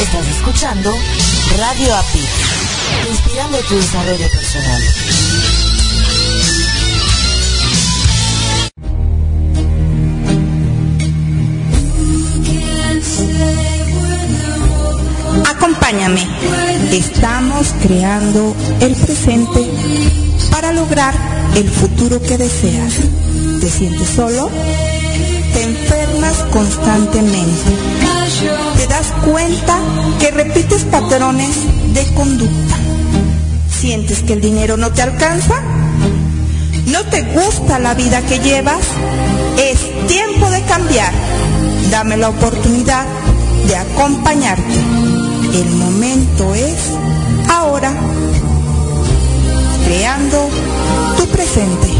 Estás escuchando Radio API, inspirando tu desarrollo personal. Acompáñame. Estamos creando el presente para lograr el futuro que deseas. ¿Te sientes solo? Te constantemente. Te das cuenta que repites patrones de conducta. ¿Sientes que el dinero no te alcanza? ¿No te gusta la vida que llevas? Es tiempo de cambiar. Dame la oportunidad de acompañarte. El momento es ahora. Creando tu presente.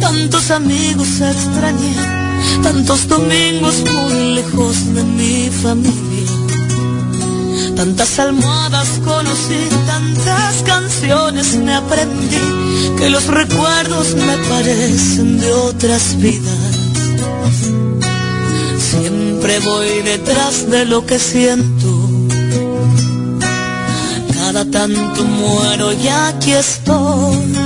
tantos amigos extrañé, tantos domingos muy lejos de mi familia. Tantas almohadas conocí, tantas canciones me aprendí, que los recuerdos me parecen de otras vidas. Siempre voy detrás de lo que siento. Cada tanto muero y aquí estoy.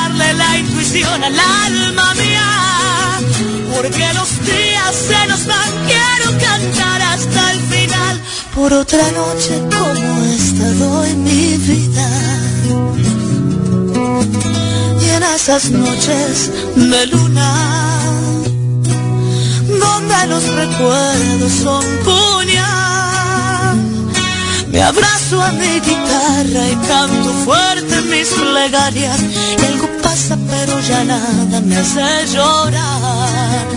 la intuición al alma mía. Porque los días se nos van, quiero cantar hasta el final. Por otra noche como esta doy mi vida. Y en esas noches de luna, donde los recuerdos son puñal, me abrazo a mi guitarra y canto fuerte mis plegarias. Pero ya nada me hace llorar.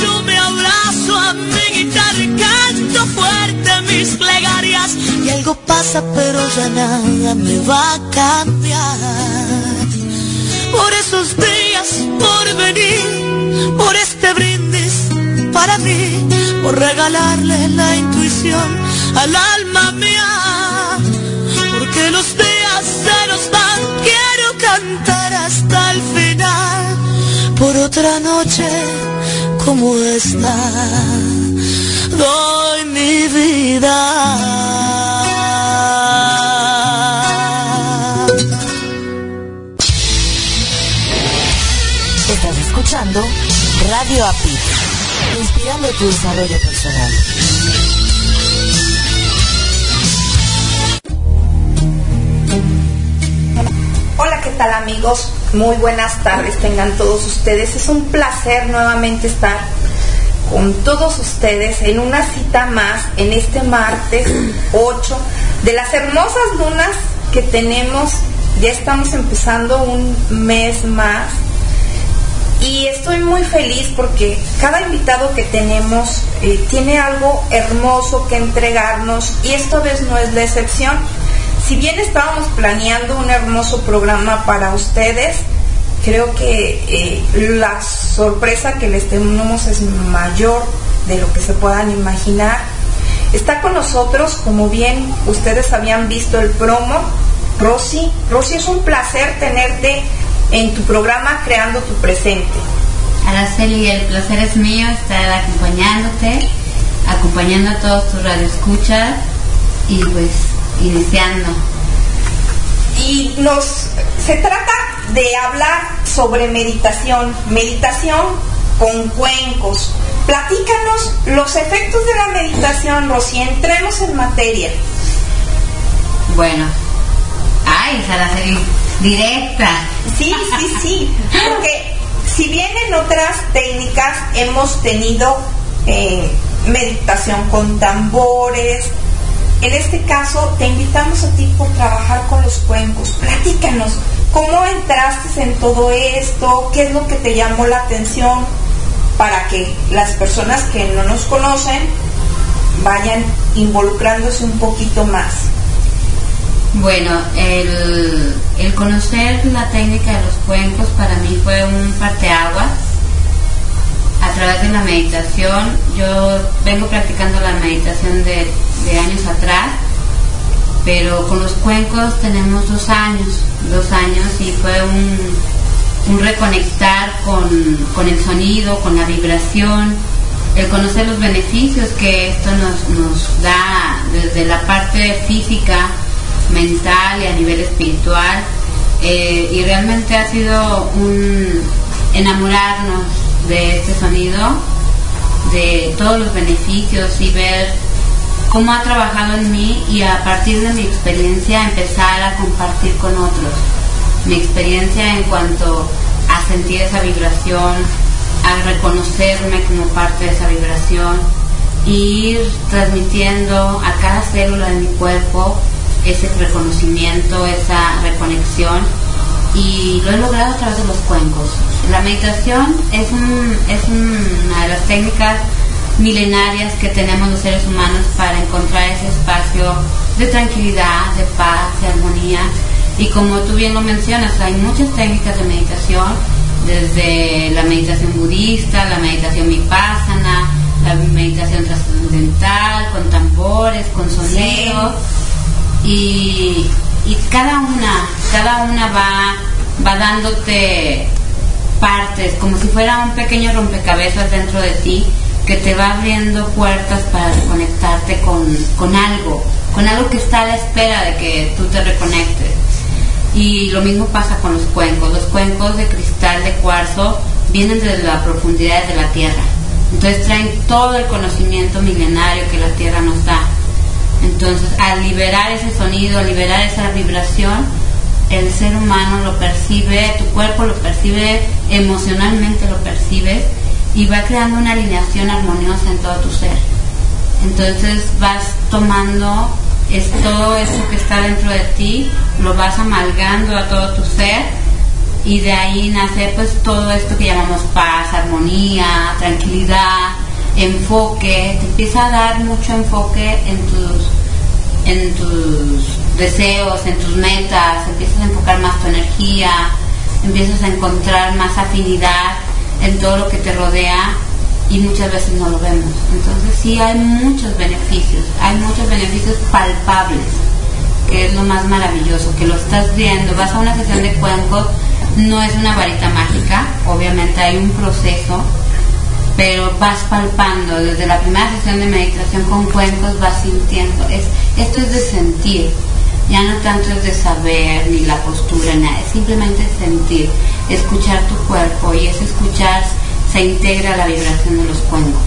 Yo me abrazo a mi guitarra y canto fuerte mis plegarias. Y algo pasa, pero ya nada me va a cambiar. Por esos días, por venir, por este brindis para mí, por regalarle la intuición al alma mía. Porque los días se nos van, quiero cantar hasta otra noche como esta. Doy mi vida. Estás escuchando Radio API, inspirando tu desarrollo personal. ¿Qué tal amigos? Muy buenas tardes tengan todos ustedes. Es un placer nuevamente estar con todos ustedes en una cita más en este martes 8 de las hermosas lunas que tenemos. Ya estamos empezando un mes más y estoy muy feliz porque cada invitado que tenemos eh, tiene algo hermoso que entregarnos y esta vez no es la excepción. Si bien estábamos planeando un hermoso programa para ustedes, creo que eh, la sorpresa que les tenemos es mayor de lo que se puedan imaginar. Está con nosotros, como bien ustedes habían visto el promo, Rosy. Rosy, es un placer tenerte en tu programa Creando tu Presente. Araceli, el placer es mío estar acompañándote, acompañando a todos tus radioescuchas y pues iniciando. Y nos se trata de hablar sobre meditación, meditación con cuencos. Platícanos los efectos de la meditación, Rosy, entremos en materia. Bueno, ay, Araceli, directa. Sí, sí, sí, porque si bien en otras técnicas hemos tenido eh, meditación con tambores, en este caso te invitamos a ti por trabajar con los cuencos. Platícanos, ¿cómo entraste en todo esto? ¿Qué es lo que te llamó la atención para que las personas que no nos conocen vayan involucrándose un poquito más? Bueno, el, conocer la técnica de los cuencos para mí fue un parteaguas. A través de la meditación, yo vengo practicando la meditación de, de años atrás, pero con los cuencos tenemos dos años, dos años y fue un, reconectar con, con el sonido, con la vibración, el conocer los beneficios que esto nos, nos da desde la parte física, mental y a nivel espiritual. Eh, y realmente ha sido un enamorarnos de este sonido, de todos los beneficios y ver cómo ha trabajado en mí y a partir de mi experiencia empezar a compartir con otros. Mi experiencia en cuanto a sentir esa vibración, a reconocerme como parte de esa vibración, e ir transmitiendo a cada célula de mi cuerpo ese reconocimiento, esa reconexión y lo he logrado a través de los cuencos. La meditación es, es una de las técnicas milenarias que tenemos los seres humanos para encontrar ese espacio de tranquilidad, de paz, de armonía. Y como tú bien lo mencionas, hay muchas técnicas de meditación, desde la meditación budista, la meditación vipassana, la meditación trascendental, con tambores, con sonidos y, cada una, cada una va, va dándote partes, como si fuera un pequeño rompecabezas dentro de ti que te va abriendo puertas para reconectarte con, con algo, con algo que está a la espera de que tú te reconectes. Y lo mismo pasa con los cuencos. Los cuencos de cristal de cuarzo vienen desde la profundidad de la tierra. Entonces traen todo el conocimiento milenario que la tierra nos da. Entonces, al liberar ese sonido, al liberar esa vibración, el ser humano lo percibe, tu cuerpo lo percibe, emocionalmente lo percibes y va creando una alineación armoniosa en todo tu ser. Entonces vas tomando todo eso que está dentro de ti, lo vas amalgando a todo tu ser y de ahí nace pues todo esto que llamamos paz, armonía, tranquilidad, enfoque, te empieza a dar mucho enfoque en tus, en tus deseos, en tus metas, empiezas a enfocar más tu energía, empiezas a encontrar más afinidad en todo lo que te rodea y muchas veces no lo vemos. Entonces sí hay muchos beneficios, hay muchos beneficios palpables, que es lo más maravilloso, que lo estás viendo, vas a una sesión de cuencos no es una varita mágica, obviamente hay un proceso, pero vas palpando, desde la primera sesión de meditación con cuencos vas sintiendo, es, esto es de sentir, ya no tanto es de saber ni la postura, nada, es simplemente sentir, escuchar tu cuerpo y ese escuchar se integra la vibración de los cuencos.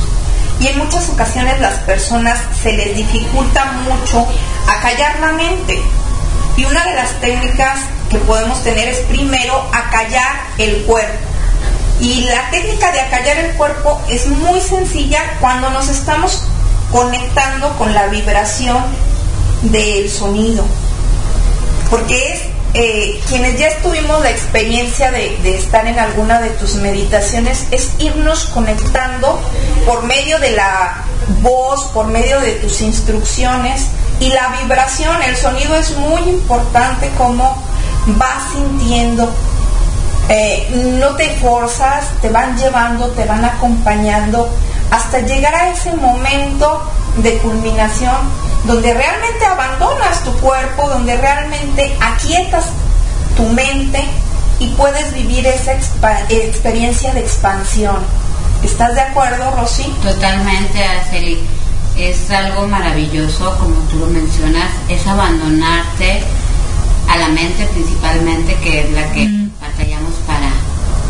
Y en muchas ocasiones las personas se les dificulta mucho acallar la mente. Y una de las técnicas que podemos tener es primero acallar el cuerpo. Y la técnica de acallar el cuerpo es muy sencilla cuando nos estamos conectando con la vibración del sonido. Porque es eh, quienes ya estuvimos la experiencia de, estar en alguna de tus meditaciones, es irnos conectando por medio de la voz, por medio de tus instrucciones y la vibración, el sonido es muy importante como vas sintiendo. Eh, no te forzas, te van llevando, te van acompañando hasta llegar a ese momento de culminación donde realmente abandonas tu cuerpo, donde realmente aquietas tu mente y puedes vivir esa experiencia de expansión. ¿Estás de acuerdo, Rosy? Totalmente, Araceli. Es algo maravilloso, como tú lo mencionas, es abandonarte a la mente principalmente, que es la que mm. batallamos para,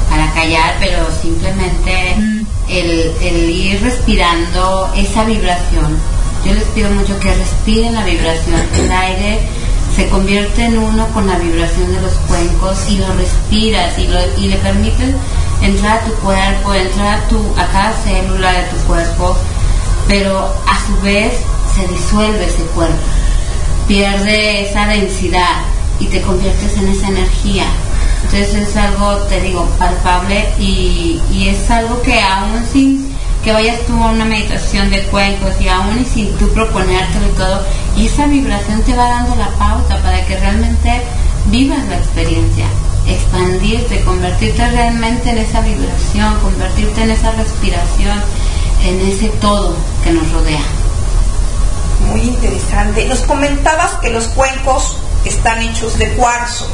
para callar, pero simplemente mm. el, el ir respirando esa vibración yo les pido mucho que respiren la vibración. El aire se convierte en uno con la vibración de los cuencos y lo respiras y, lo, y le permites entrar a tu cuerpo, entrar a, tu, a cada célula de tu cuerpo, pero a su vez se disuelve ese cuerpo, pierde esa densidad y te conviertes en esa energía. Entonces es algo, te digo, palpable y, y es algo que aún sin que vayas tú a una meditación de cuencos y aún y sin tú proponértelo y todo, y esa vibración te va dando la pauta para que realmente vivas la experiencia, expandirte, convertirte realmente en esa vibración, convertirte en esa respiración, en ese todo que nos rodea. Muy interesante. Nos comentabas que los cuencos están hechos de cuarzo,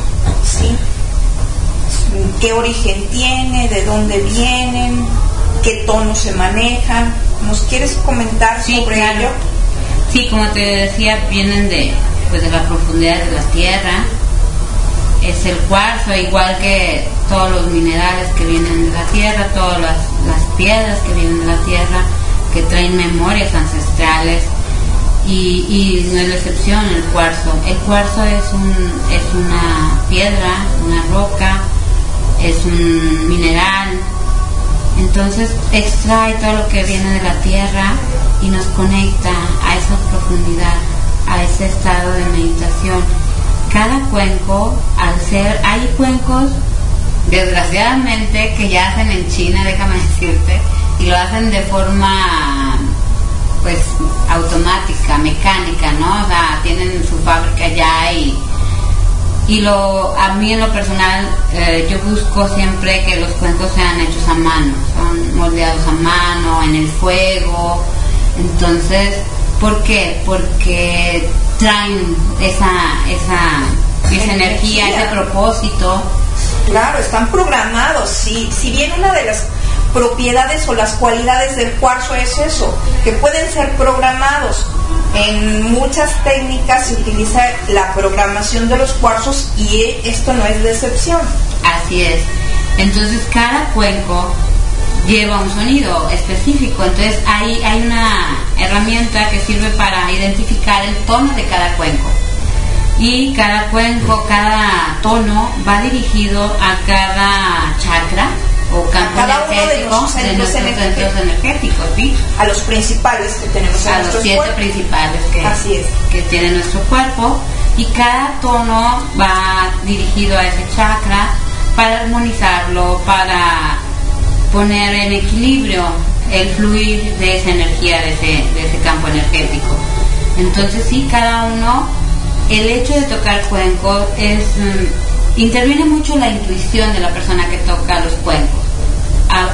¿sí? ¿Qué origen tiene? ¿De dónde vienen? Qué tono se manejan. ¿Nos quieres comentar sobre ello? Sí, como te decía, vienen de, pues, de la profundidad de la tierra. Es el cuarzo, igual que todos los minerales que vienen de la tierra, todas las, piedras que vienen de la tierra, que traen memorias ancestrales. Y, y, no es la excepción el cuarzo. El cuarzo es, un, es una piedra, una roca, es un mineral entonces extrae todo lo que viene de la tierra y nos conecta a esa profundidad, a ese estado de meditación. Cada cuenco, al ser, hay cuencos, desgraciadamente, que ya hacen en China, déjame decirte, y lo hacen de forma pues automática, mecánica, ¿no? O sea, tienen su fábrica ya y y lo a mí en lo personal eh, yo busco siempre que los cuencos sean hechos a mano son moldeados a mano en el fuego. Entonces ¿por qué? porque traen esa esa, esa energía, ese propósito. Claro están programados. Si, si bien una de las propiedades o las cualidades del cuarzo es eso que pueden ser programados en muchas técnicas se utiliza la programación de los cuarzos y esto no es de excepción. Así es. Entonces cada cuenco lleva un sonido específico. Entonces hay, hay una herramienta que sirve para identificar el tono de cada cuenco. Y cada cuenco, cada tono va dirigido a cada chakra o campo cada uno de, los centros, energéticos, A los principales que tenemos A los siete principales que, Así es. que tiene nuestro cuerpo. Y cada tono va dirigido a ese chakra para armonizarlo, para poner en equilibrio el fluir de esa energía, de ese, de ese campo energético. Entonces sí, cada uno, el hecho de tocar cuenco es... Mm, interviene mucho la intuición de la persona que toca los cuencos.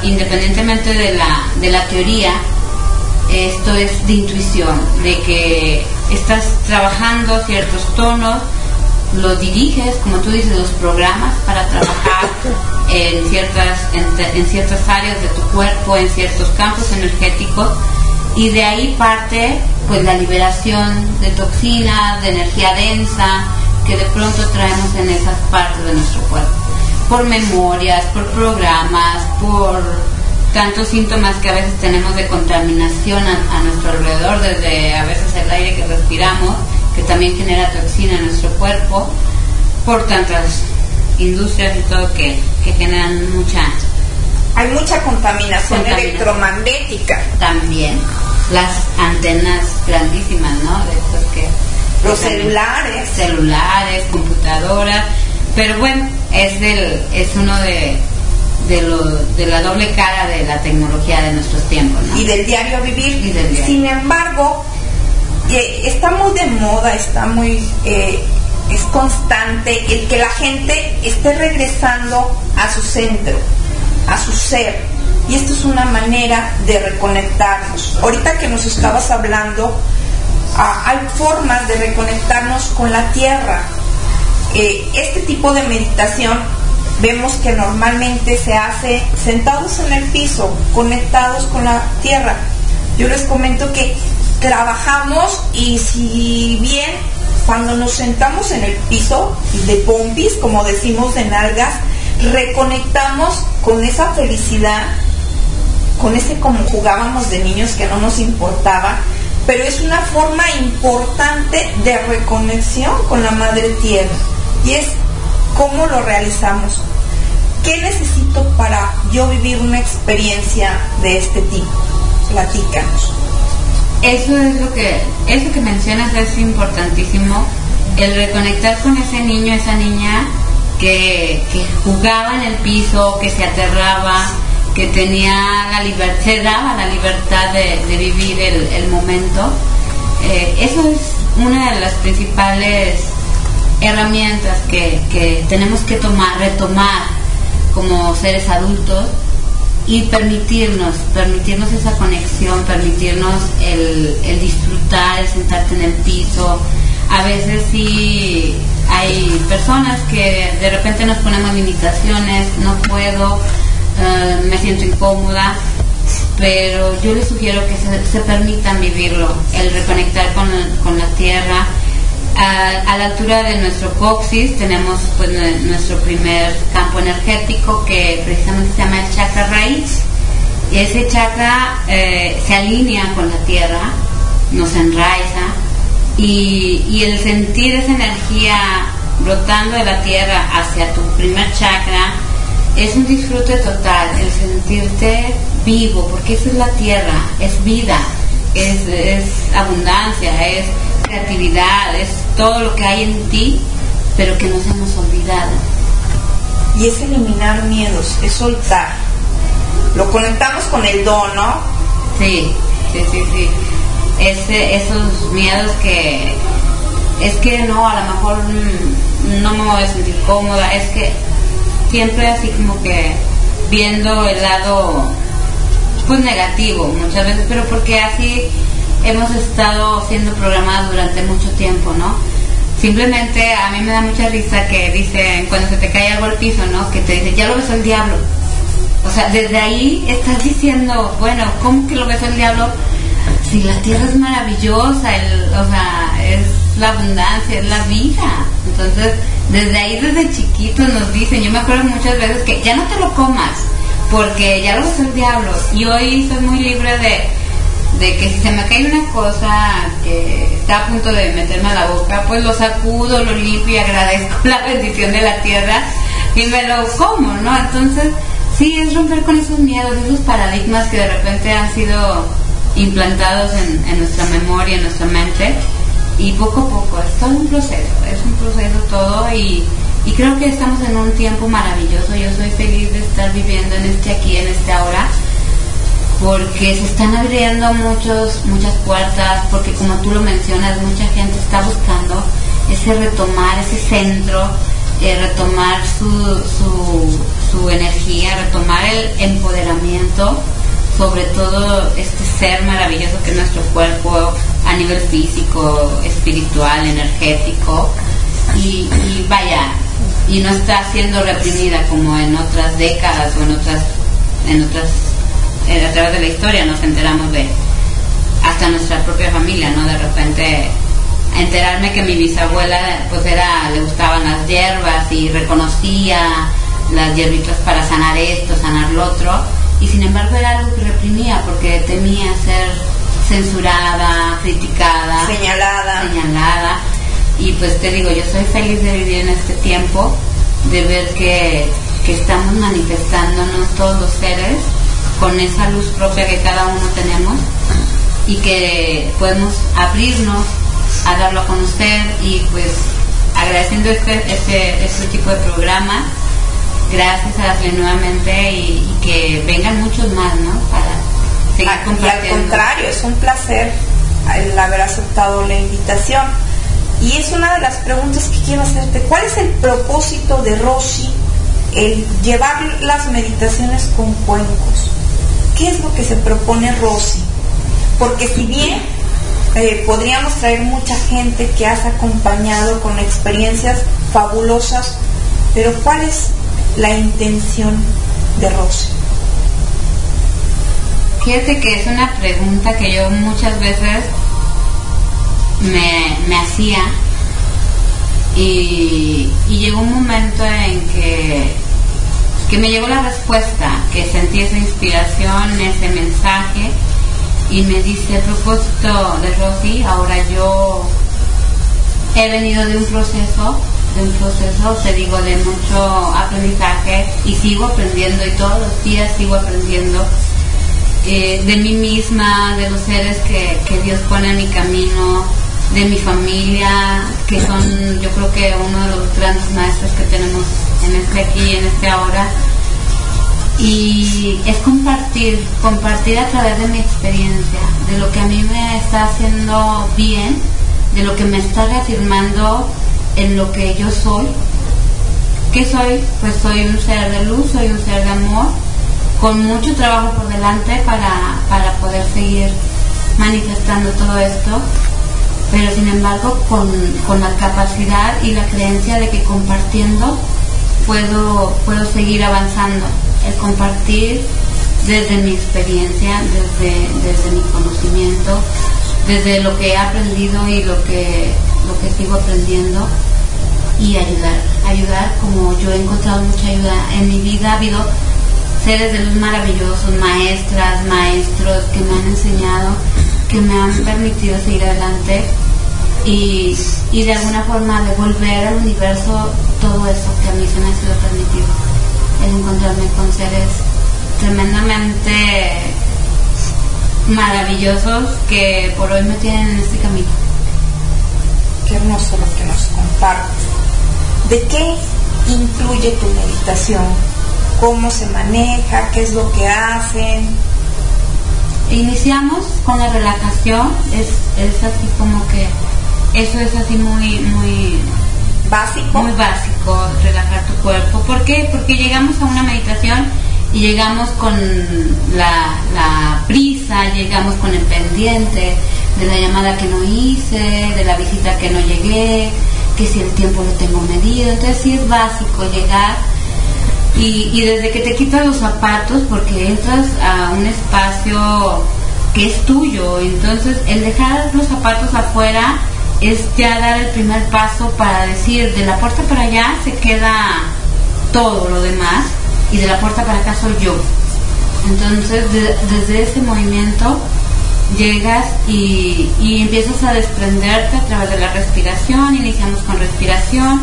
Independientemente de la, de la teoría, esto es de intuición, de que estás trabajando ciertos tonos lo diriges, como tú dices, los programas para trabajar en ciertas, en, ciertas áreas de tu cuerpo, en ciertos campos energéticos, y de ahí parte pues la liberación de toxinas, de energía densa, que de pronto traemos en esas partes de nuestro cuerpo. Por memorias, por programas, por tantos síntomas que a veces tenemos de contaminación a, nuestro alrededor, desde a veces el aire que respiramos, que también genera toxina en nuestro cuerpo, por tantas industrias y todo que, generan mucha... Hay mucha contaminación, electromagnética. También. Las antenas grandísimas, ¿no? De que... Los celulares. Celulares, computadoras. Pero bueno, es, del, es uno de, de, lo, de la doble cara de la tecnología de nuestros tiempos. Y del diario vivir. Sin embargo, eh, está muy de moda, está muy... Eh, es constante el que la gente esté regresando a su centro, a su ser. Y esto es una manera de reconectarnos. Ahorita que nos estabas hablando, ah, hay formas de reconectarnos con la tierra. Eh, este tipo de meditación vemos que normalmente se hace sentados en el piso, conectados con la tierra. Yo les comento que trabajamos y si bien cuando nos sentamos en el piso de pompis, como decimos de nalgas, reconectamos con esa felicidad, con ese como jugábamos de niños que no nos importaba, pero es una forma importante de reconexión con la madre tierra y es cómo lo realizamos. ¿Qué necesito para yo vivir una experiencia de este tipo? Platícanos. Eso es lo que, eso que mencionas es importantísimo, el reconectar con ese niño, esa niña que, jugaba en el piso, que se aterraba, que tenía la libertad, se daba la libertad de, vivir el, momento. Eh, eso es una de las principales herramientas que, que tenemos que tomar, retomar como seres adultos y permitirnos, permitirnos esa conexión, permitirnos el, disfrutar, el sentarte en el piso. A veces sí hay personas que de repente nos ponemos limitaciones, no puedo, eh, me siento incómoda, pero yo les sugiero que se, permitan vivirlo, el reconectar con, con la tierra, a, la altura de nuestro coxis tenemos pues, nuestro primer campo energético que precisamente se llama el chakra raíz. Y ese chakra eh, se alinea con la tierra, nos enraiza y, y el sentir esa energía brotando de la tierra hacia tu primer chakra es un disfrute total, el sentirte vivo, porque eso es la tierra, es vida, es, es abundancia, es creatividad, es todo lo que hay en ti, pero que nos hemos olvidado. Y es eliminar miedos, es soltar. Lo conectamos con el don, ¿no? Sí, sí, sí, sí. esos miedos que es que no, a lo mejor no me voy a sentir cómoda, es que siempre así como que viendo el lado pues negativo muchas veces, pero porque así hemos estado siendo programadas durante mucho tiempo, ¿no? Simplemente a mí me da mucha risa que dicen, cuando se te cae algo al piso, ¿no? Que te dice, ya lo besó el diablo. O sea, desde ahí estás diciendo, bueno, ¿cómo que lo besó el diablo? Si la tierra es maravillosa, el, o sea, es la abundancia, es la vida. Entonces, desde ahí, desde chiquitos nos dicen, yo me acuerdo muchas veces que ya no te lo comas, porque ya lo besó el diablo. Y hoy soy muy libre de de que si se me cae una cosa que está a punto de meterme a la boca, pues lo sacudo, lo limpio y agradezco la bendición de la tierra y me lo como, ¿no? Entonces, sí, es romper con esos miedos, esos paradigmas que de repente han sido implantados en, nuestra memoria, en nuestra mente, y poco a poco, es todo un proceso, es un proceso todo y, y creo que estamos en un tiempo maravilloso, yo soy feliz de estar viviendo en este aquí, en este ahora porque se están abriendo muchos, muchas puertas, porque como tú lo mencionas, mucha gente está buscando ese retomar, ese centro, eh, retomar su, su, energía, retomar el empoderamiento sobre todo este ser maravilloso que es nuestro cuerpo a nivel físico, espiritual, energético. y, vaya, y no está siendo reprimida como en otras décadas o en otras, en otras, eh, a través de la historia nos enteramos de hasta nuestra propia familia, ¿no? De repente enterarme que mi bisabuela pues era, le gustaban las hierbas y reconocía las hierbitas para sanar esto, sanar lo otro, y sin embargo era algo que reprimía porque temía ser censurada, criticada, señalada. señalada. Y pues te digo, yo soy feliz de vivir en este tiempo, de ver que, que estamos manifestándonos todos los seres con esa luz propia que cada uno tenemos y que podemos abrirnos a darlo a conocer y pues agradeciendo este, este, este tipo de programa gracias a darle nuevamente y, que vengan muchos más, ¿no? Para seguir compartiendo. Y al contrario, es un placer el haber aceptado la invitación. Y es una de las preguntas que quiero hacerte. ¿Cuál es el propósito de Rosy el llevar las meditaciones con cuencos? ¿Qué es lo que se propone Rosy? Porque si bien eh, podríamos traer mucha gente que has acompañado con experiencias fabulosas, pero ¿cuál es la intención de Rosy? Fíjate que es una pregunta que yo muchas veces me, hacía y, llegó un momento en que, que me llegó la respuesta, que sentí esa inspiración, ese mensaje y me dice, a propósito de Rosy, ahora yo he venido de un proceso de un proceso, te digo, de mucho aprendizaje y sigo aprendiendo y todos los días sigo aprendiendo eh, de mí misma, de los seres que, Dios pone en mi camino, de mi familia, que son yo creo que uno de los grandes maestros que tenemos en este aquí, en este ahora. Y es compartir, compartir a través de mi experiencia, de lo que a mí me está haciendo bien, de lo que me está reafirmando en lo que yo soy. ¿Qué soy? Pues soy un ser de luz, soy un ser de amor, con mucho trabajo por delante para, para poder seguir manifestando todo esto, pero sin embargo con, con, la capacidad y la creencia de que compartiendo puedo, puedo seguir avanzando. El compartir desde mi experiencia, desde, desde mi conocimiento, desde lo que he aprendido y lo que, lo que sigo aprendiendo y ayudar, ayudar como yo he encontrado mucha ayuda en mi vida, ha habido seres de luz maravillosos, maestras, maestros que me han enseñado, que me han permitido seguir adelante y, y de alguna forma devolver al universo todo eso que a mí se me ha sido permitido, el encontrarme con seres tremendamente maravillosos que por hoy me tienen en este camino. Qué hermoso lo que nos compartes. ¿De qué incluye tu meditación? ¿Cómo se maneja? ¿Qué es lo que hacen? Iniciamos con la relajación, es, es así como que eso es así muy, muy básico. Muy básico, relajar tu cuerpo. ¿Por qué? Porque llegamos a una meditación y llegamos con la, la, prisa, llegamos con el pendiente de la llamada que no hice, de la visita que no llegué, que si el tiempo lo tengo medido. Entonces sí es básico llegar y, y desde que te quitas los zapatos, porque entras a un espacio que es tuyo, entonces el dejar los zapatos afuera es ya dar el primer paso para decir, de la puerta para allá se queda todo lo demás y de la puerta para acá soy yo. Entonces, desde ese movimiento llegas y, empiezas a desprenderte a través de la respiración, iniciamos con respiración.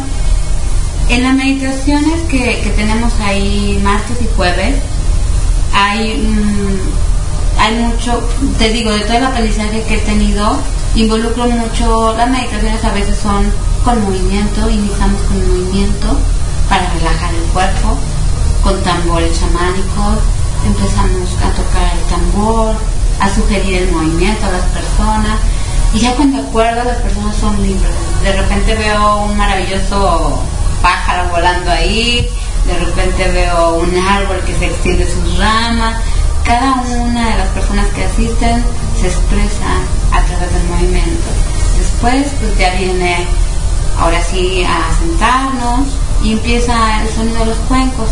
En las meditaciones que, tenemos ahí martes y jueves, hay, mm, hay mucho, te digo, de todo el aprendizaje que he tenido, involucro mucho, las meditaciones a veces son con movimiento, iniciamos con movimiento para relajar el cuerpo, con tambores chamánicos, empezamos a tocar el tambor, a sugerir el movimiento a las personas y ya cuando acuerdo las personas son libres. De repente veo un maravilloso pájaro volando ahí, de repente veo un árbol que se extiende sus ramas. Cada una de las personas que asisten se expresa Después pues ya viene ahora sí a sentarnos y empieza el sonido de los cuencos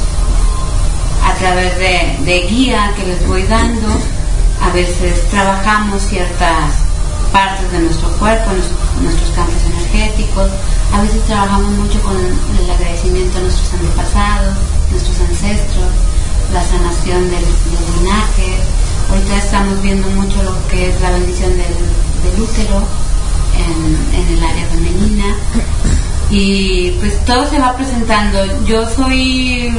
a través de, guía que les voy dando. A veces trabajamos ciertas partes de nuestro cuerpo, nuestros campos energéticos. A veces trabajamos mucho con el agradecimiento a nuestros antepasados, nuestros ancestros, la sanación del, linaje. Ahorita estamos viendo mucho lo que es la bendición del, útero en, en el área femenina y pues todo se va presentando. Yo soy,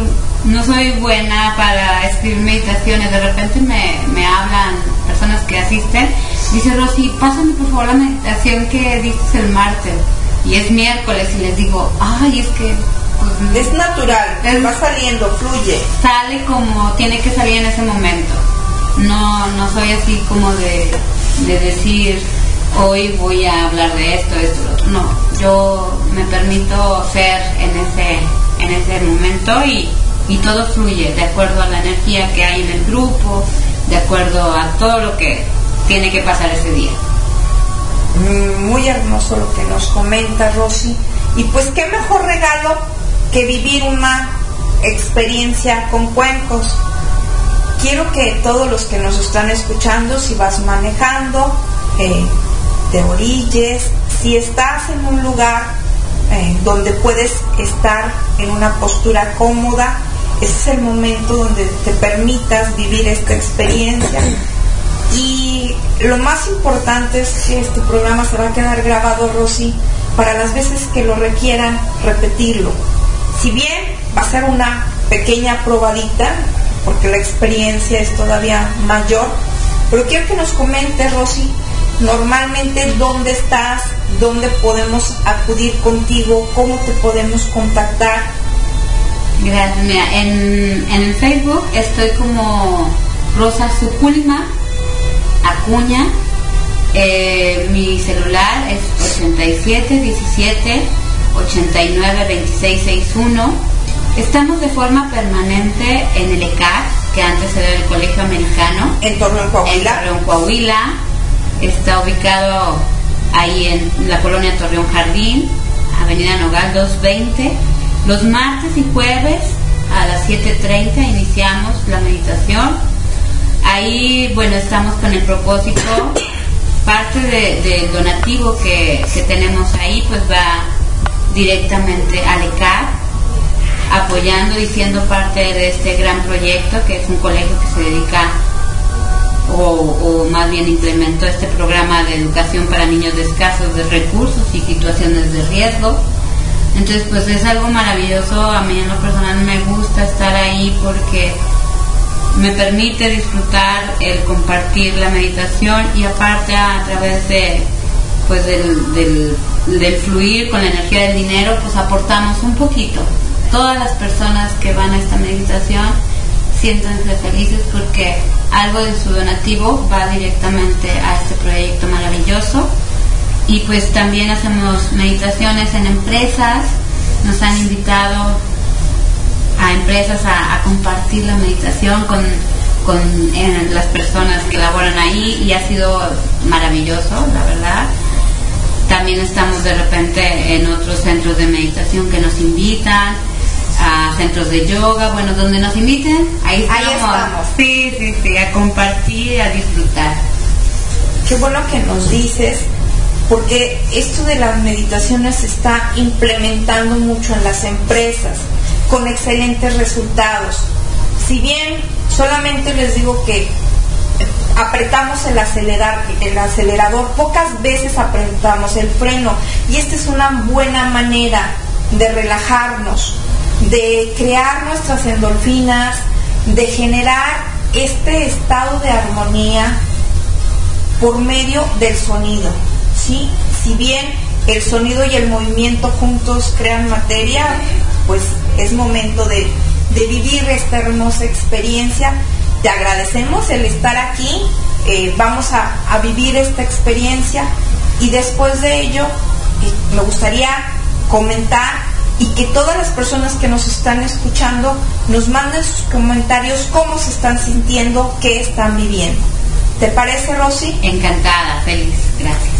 no soy buena para escribir meditaciones, de repente me, me hablan personas que asisten, dice Rosy, pásame por favor la meditación que dices el martes y es miércoles y les digo, ay, es que... Pues, es natural, va saliendo, fluye. Sale como tiene que salir en ese momento. No, no soy así como de, de decir, hoy voy a hablar de esto, esto, lo otro. No, yo me permito ser en ese, en ese momento y, todo fluye de acuerdo a la energía que hay en el grupo, de acuerdo a todo lo que tiene que pasar ese día. Mm, muy hermoso lo que nos comenta Rosy. Y pues qué mejor regalo que vivir una experiencia con cuencos. Quiero que todos los que nos están escuchando, si vas manejando, eh, te orilles, si estás en un lugar eh, donde puedes estar en una postura cómoda, ese es el momento donde te permitas vivir esta experiencia. Y lo más importante es que este programa se va a quedar grabado, Rosy, para las veces que lo requieran repetirlo. Si bien va a ser una pequeña probadita, porque la experiencia es todavía mayor, pero quiero que nos comente, Rosy, normalmente dónde estás, dónde podemos acudir contigo, cómo te podemos contactar. Gracias, mira, en, el Facebook estoy como Rosa Suculma Acuña. Eh, mi celular es 87 17 89 26 61. Estamos de forma permanente en el ECAR, que antes era el Colegio Americano. En Torreón, Coahuila. En Coahuila Está ubicado ahí en la colonia Torreón Jardín, Avenida Nogal 220. Los martes y jueves a las 7.30 iniciamos la meditación. Ahí, bueno, estamos con el propósito, parte del donativo que, tenemos ahí, pues va directamente al ECAR, apoyando y siendo parte de este gran proyecto, que es un colegio que se dedica o, más bien implementó este programa de educación para niños de escasos de recursos y situaciones de riesgo. Entonces, pues es algo maravilloso. A mí en lo personal me gusta estar ahí porque me permite disfrutar el compartir la meditación y aparte a, través de pues del, del, del fluir con la energía del dinero, pues aportamos un poquito. Todas las personas que van a esta meditación siéntanse felices porque algo de su donativo va directamente a este proyecto maravilloso. Y pues también hacemos meditaciones en empresas, nos han invitado a empresas a, compartir la meditación con, con las personas que laboran ahí y ha sido maravilloso, la verdad. También estamos de repente en otros centros de meditación que nos invitan a centros de yoga, bueno, donde nos inviten, ahí estamos. Sí, sí, sí, a compartir, a disfrutar. Qué bueno que nos dices, porque esto de las meditaciones se está implementando mucho en las empresas, con excelentes resultados. Si bien solamente les digo que apretamos el, acelerar, el acelerador, pocas veces apretamos el freno y esta es una buena manera de relajarnos, de crear nuestras endorfinas, de generar este estado de armonía por medio del sonido. ¿sí? Si bien el sonido y el movimiento juntos crean materia, pues es momento de, vivir esta hermosa experiencia. Te agradecemos el estar aquí, eh, vamos a, a, vivir esta experiencia y después de ello eh, me gustaría comentar y que todas las personas que nos están escuchando nos manden sus comentarios cómo se están sintiendo, qué están viviendo. ¿Te parece, Rosy? Encantada, feliz, gracias.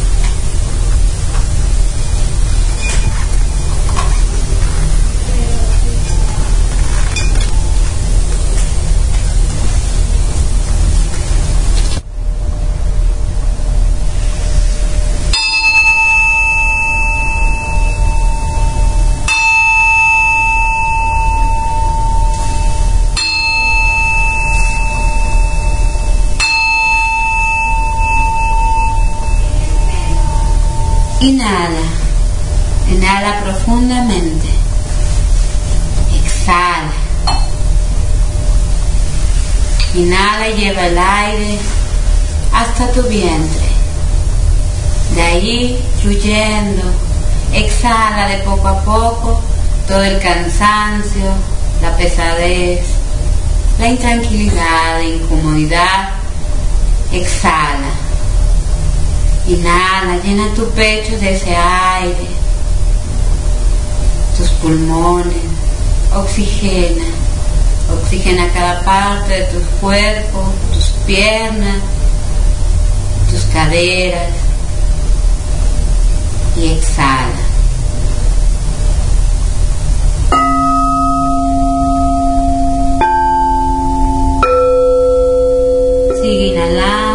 Inhala. Inhala profundamente. Exhala. Inhala y lleva el aire hasta tu vientre. De ahí fluyendo. Exhala de poco a poco todo el cansancio, la pesadez, la intranquilidad, la incomodidad. Exhala. Inhala, llena tu pecho de ese aire, tus pulmones, oxigena, oxigena cada parte de tu cuerpo, tus piernas, tus caderas y exhala. Sigue inhalando,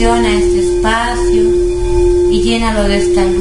atención a este espacio y llénalo de esta luz.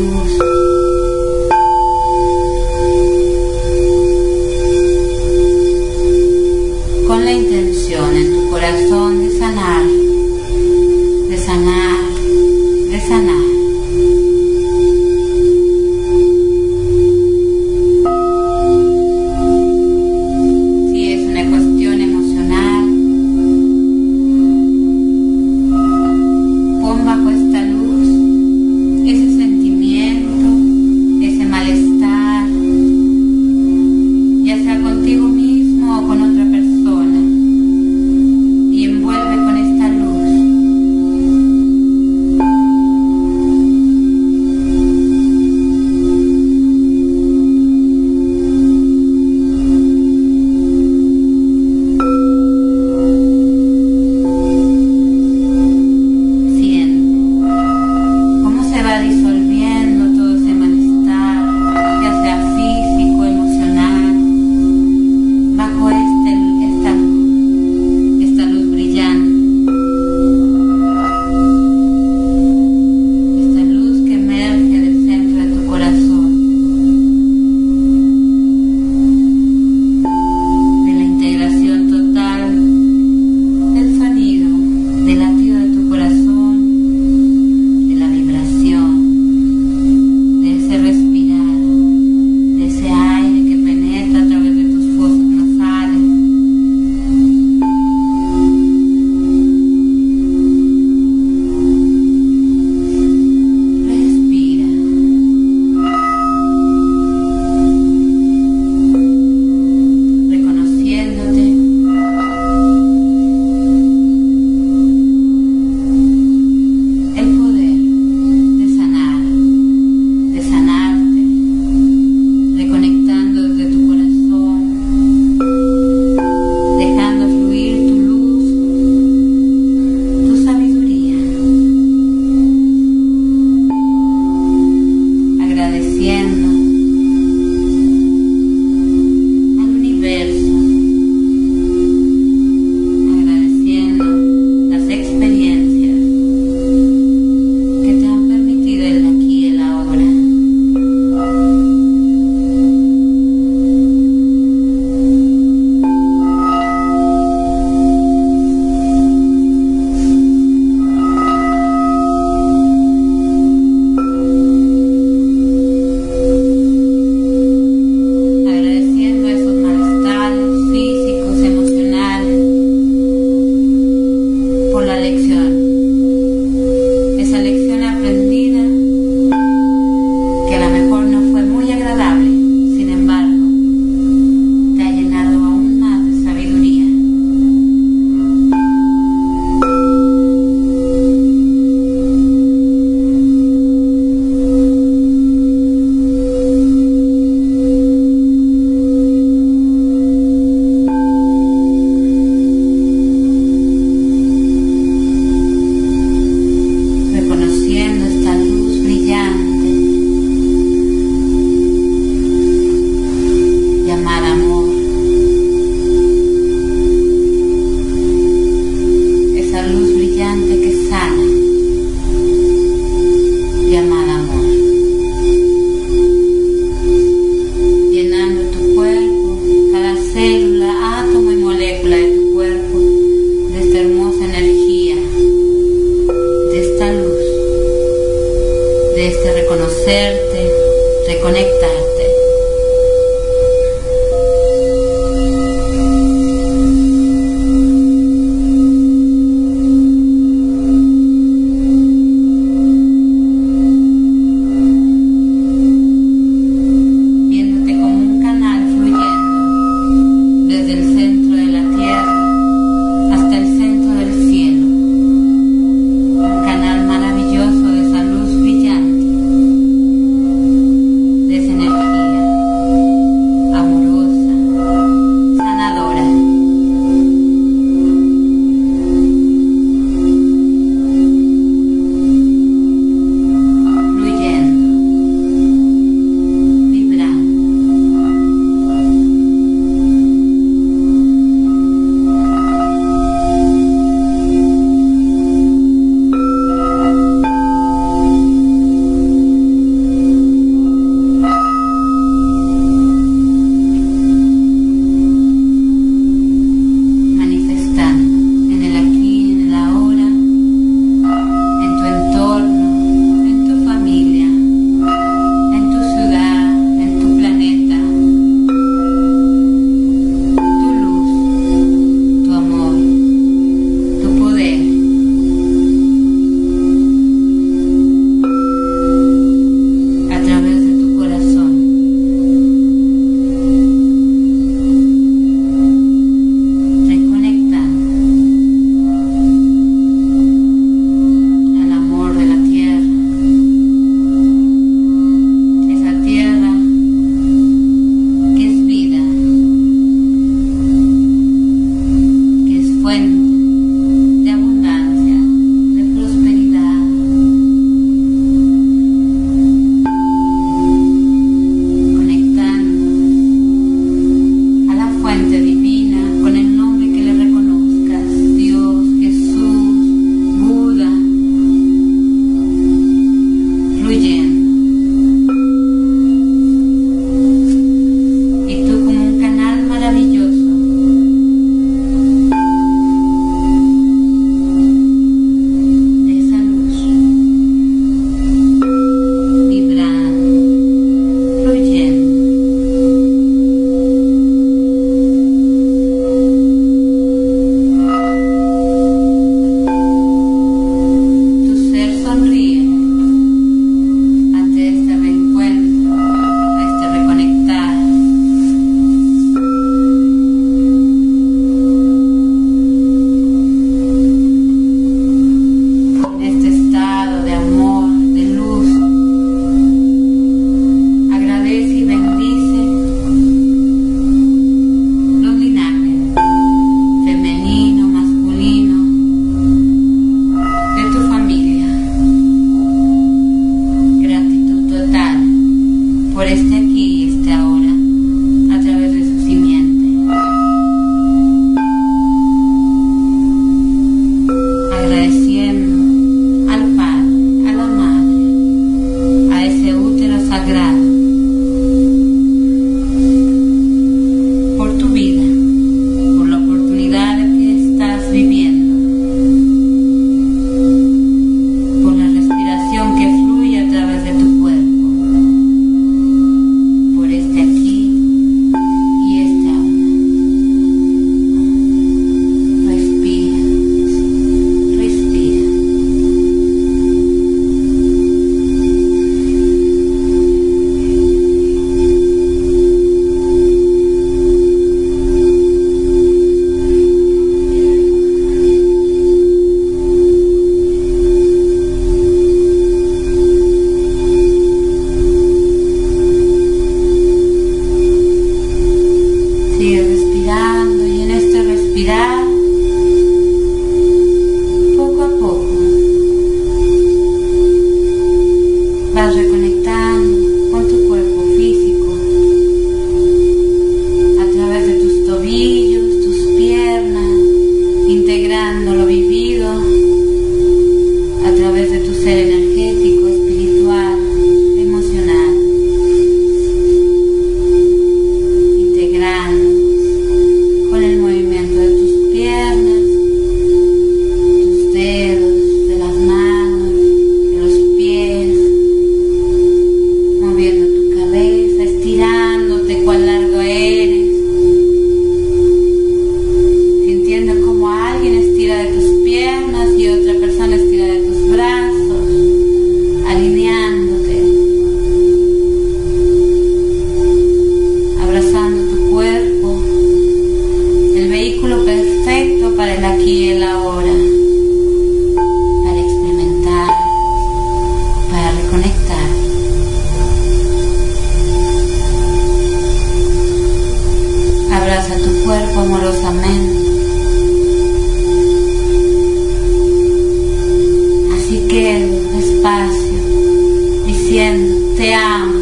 Te amo,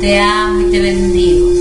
te amo y te bendigo.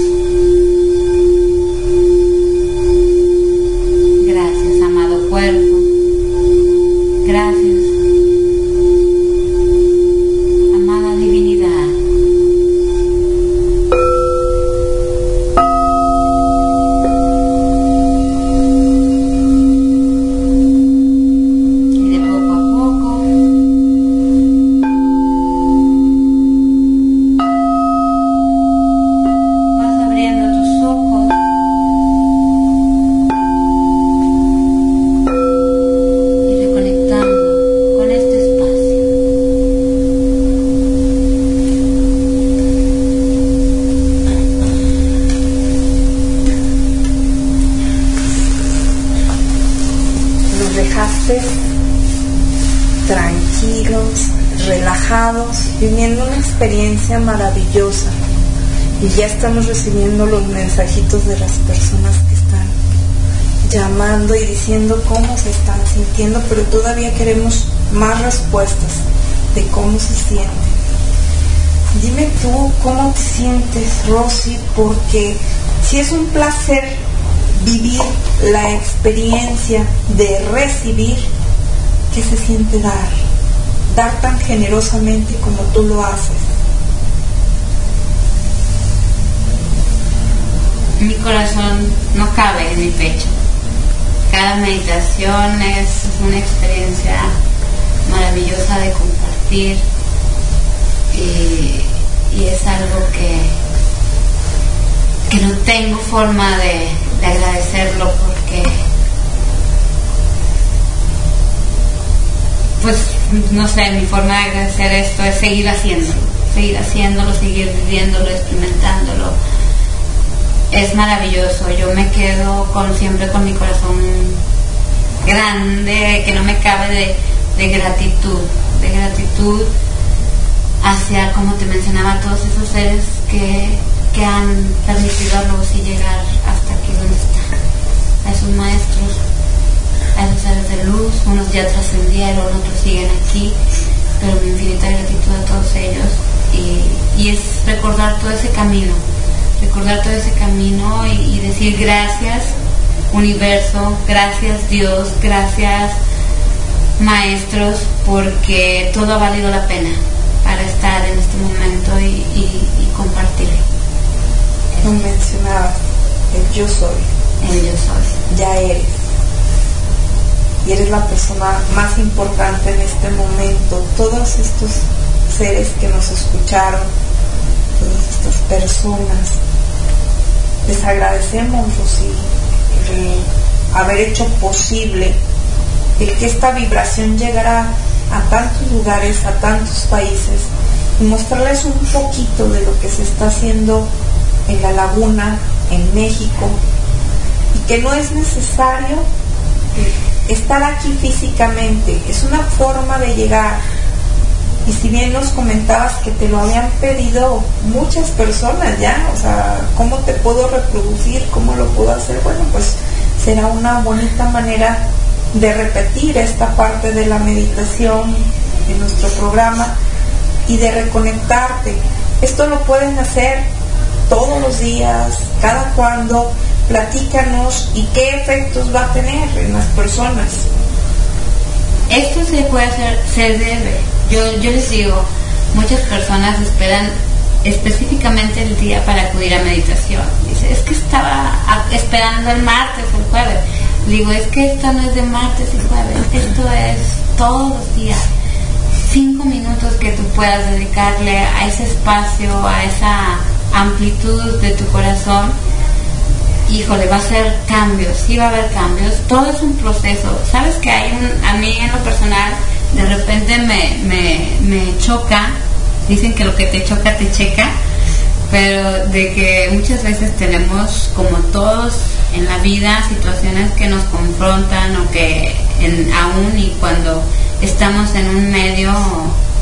Experiencia maravillosa. Y ya estamos recibiendo los mensajitos de las personas que están llamando y diciendo cómo se están sintiendo, pero todavía queremos más respuestas de cómo se sienten. Dime tú cómo te sientes, Rosy, porque si es un placer vivir la experiencia de recibir, ¿qué se siente dar? Dar tan generosamente como tú lo haces. Mi corazón no cabe en mi pecho. Cada meditación es una experiencia maravillosa de compartir y, es algo que, que no tengo forma de, de agradecerlo porque pues no sé, mi forma de agradecer esto es seguir haciéndolo, seguir haciéndolo, seguir viviéndolo, experimentándolo. Es maravilloso, yo me quedo con siempre con mi corazón grande, que no me cabe de, gratitud, de gratitud hacia, como te mencionaba, todos esos seres que, que han permitido a Rosy llegar hasta aquí donde está, a esos maestros, a esos seres de luz, unos ya trascendieron, otros siguen aquí, pero mi infinita gratitud a todos ellos. Y, y es recordar todo ese camino, recordar todo ese camino y, y decir gracias universo, gracias Dios, gracias maestros, porque todo ha valido la pena para estar en este momento y, y, y compartir. El yo soy, El yo soy. ya eres. Y eres la persona más importante en este momento. Todos estos seres que nos escucharon, todas estas personas, les agradecemos, Rosy, haber hecho posible el que esta vibración llegara a tantos lugares, a tantos países y mostrarles un poquito de lo que se está haciendo en la laguna, en México, y que no es necesario estar aquí físicamente, es una forma de llegar. Y si bien nos comentabas que te lo habían pedido muchas personas ya, o sea, ¿cómo te puedo reproducir? ¿Cómo lo puedo hacer? Bueno, pues será una bonita manera de repetir esta parte de la meditación en nuestro programa y de reconectarte. Esto lo pueden hacer todos los días, cada cuando, platícanos y qué efectos va a tener en las personas. Esto se puede hacer, se debe. Yo, yo les digo, muchas personas esperan específicamente el día para acudir a meditación. Dice, es que estaba esperando el martes o el jueves. Digo, es que esto no es de martes y jueves, esto es todos los días. Cinco minutos que tú puedas dedicarle a ese espacio, a esa amplitud de tu corazón híjole, va a ser cambios, sí va a haber cambios, todo es un proceso. Sabes que hay un, a mí en lo personal, de repente me, me, me choca, dicen que lo que te choca te checa, pero de que muchas veces tenemos, como todos en la vida, situaciones que nos confrontan o que en, aún y cuando estamos en un medio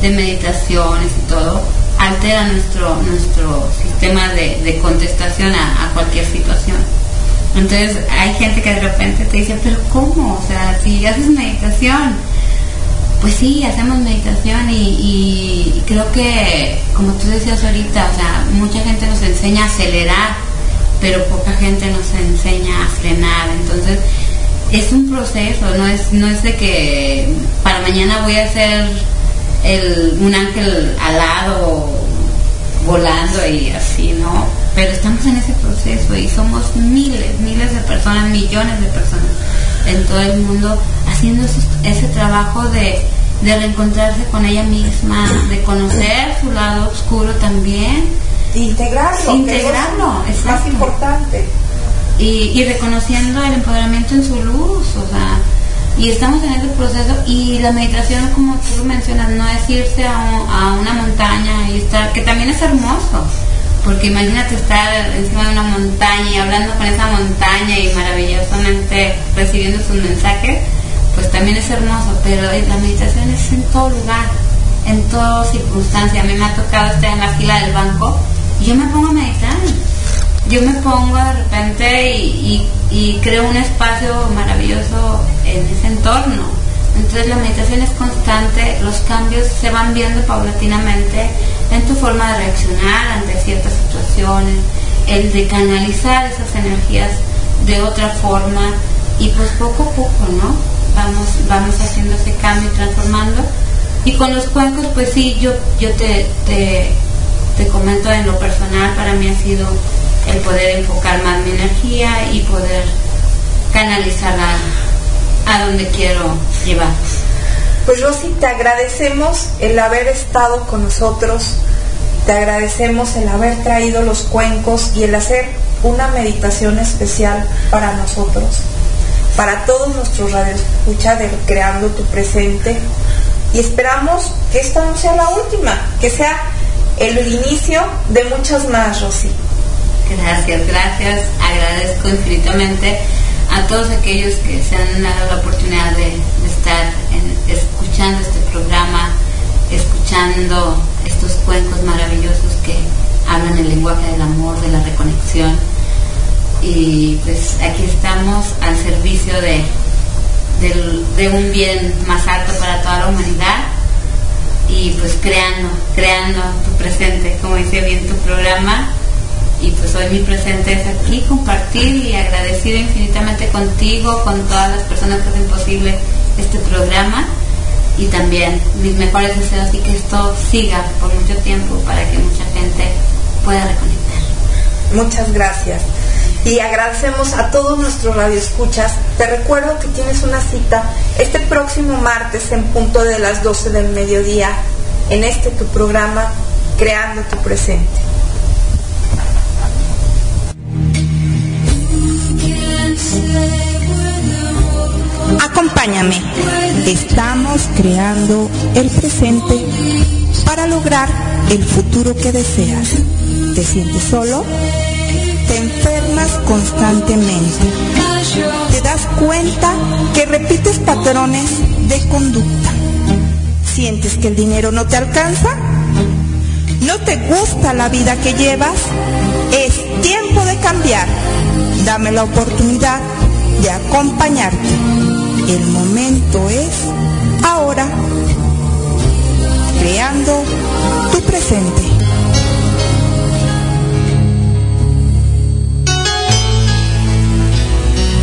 de meditaciones y todo, altera nuestro, nuestro sistema de, de contestación a, a cualquier situación. Entonces hay gente que de repente te dice, pero ¿cómo? O sea, si haces meditación, pues sí, hacemos meditación y, creo que, como tú decías ahorita, o sea, mucha gente nos enseña a acelerar, pero poca gente nos enseña a frenar. Entonces, es un proceso, no es, no es de que para mañana voy a ser el, un ángel alado volando y así, ¿no? Pero estamos en ese proceso y somos miles, miles de personas, millones de personas en todo el mundo haciendo ese, trabajo de, reencontrarse con ella misma, de conocer su lado oscuro también. Integrarlo. Integrarlo, es más importante. Y, y reconociendo el empoderamiento en su luz, o sea, y estamos en ese proceso y la meditación, como tú mencionas, no es irse a, a una montaña y estar, que también es hermoso, porque imagínate estar encima de una montaña y hablando con esa montaña y maravillosamente recibiendo sus mensajes, pues también es hermoso, pero la meditación es en todo lugar, en toda circunstancia. A mí me ha tocado estar en la fila del banco y yo me pongo a meditar. Yo me pongo de repente y, y creo un espacio maravilloso en ese entorno entonces la meditación es constante, los cambios se van viendo paulatinamente en tu forma de reaccionar ante ciertas situaciones, el de canalizar esas energías de otra forma y pues poco a poco, ¿no? Vamos, vamos haciendo ese cambio y transformando. Y con los cuencos, pues sí, yo, yo te, te, te comento en lo personal, para mí ha sido el poder enfocar más mi energía y poder canalizarla a donde quiero llevar. Pues Rosy, te agradecemos el haber estado con nosotros, te agradecemos el haber traído los cuencos y el hacer una meditación especial para nosotros, para todos nuestros radioescuchas de Creando tu Presente. Y esperamos que esta no sea la última, que sea el inicio de muchas más, Rosy. Gracias, gracias. Agradezco infinitamente a todos aquellos que se han dado la oportunidad de, estar escuchando este programa, escuchando estos cuencos maravillosos que hablan el lenguaje del amor, de la reconexión. Y pues aquí estamos al servicio de, de un bien más alto para toda la humanidad y pues creando, creando tu presente, como dice bien tu programa, y pues hoy mi presente es aquí, compartir y agradecido infinitamente contigo, con todas las personas que hacen posible este programa y también mis mejores deseos y que esto siga por mucho tiempo para que mucha gente pueda reconectar. Muchas gracias. Y agradecemos a todos nuestros radioescuchas. Te recuerdo que tienes una cita este próximo martes en punto de las 12 del mediodía en este tu programa Creando tu Presente. Acompáñame. Estamos creando el presente para lograr el futuro que deseas. ¿Te sientes solo? ¿Te enfermas constantemente? ¿Te das cuenta que repites patrones de conducta? ¿Sientes que el dinero no te alcanza? ¿No te gusta la vida que llevas? Es tiempo de cambiar. Dame la oportunidad de acompañarte. El momento es ahora, creando tu presente.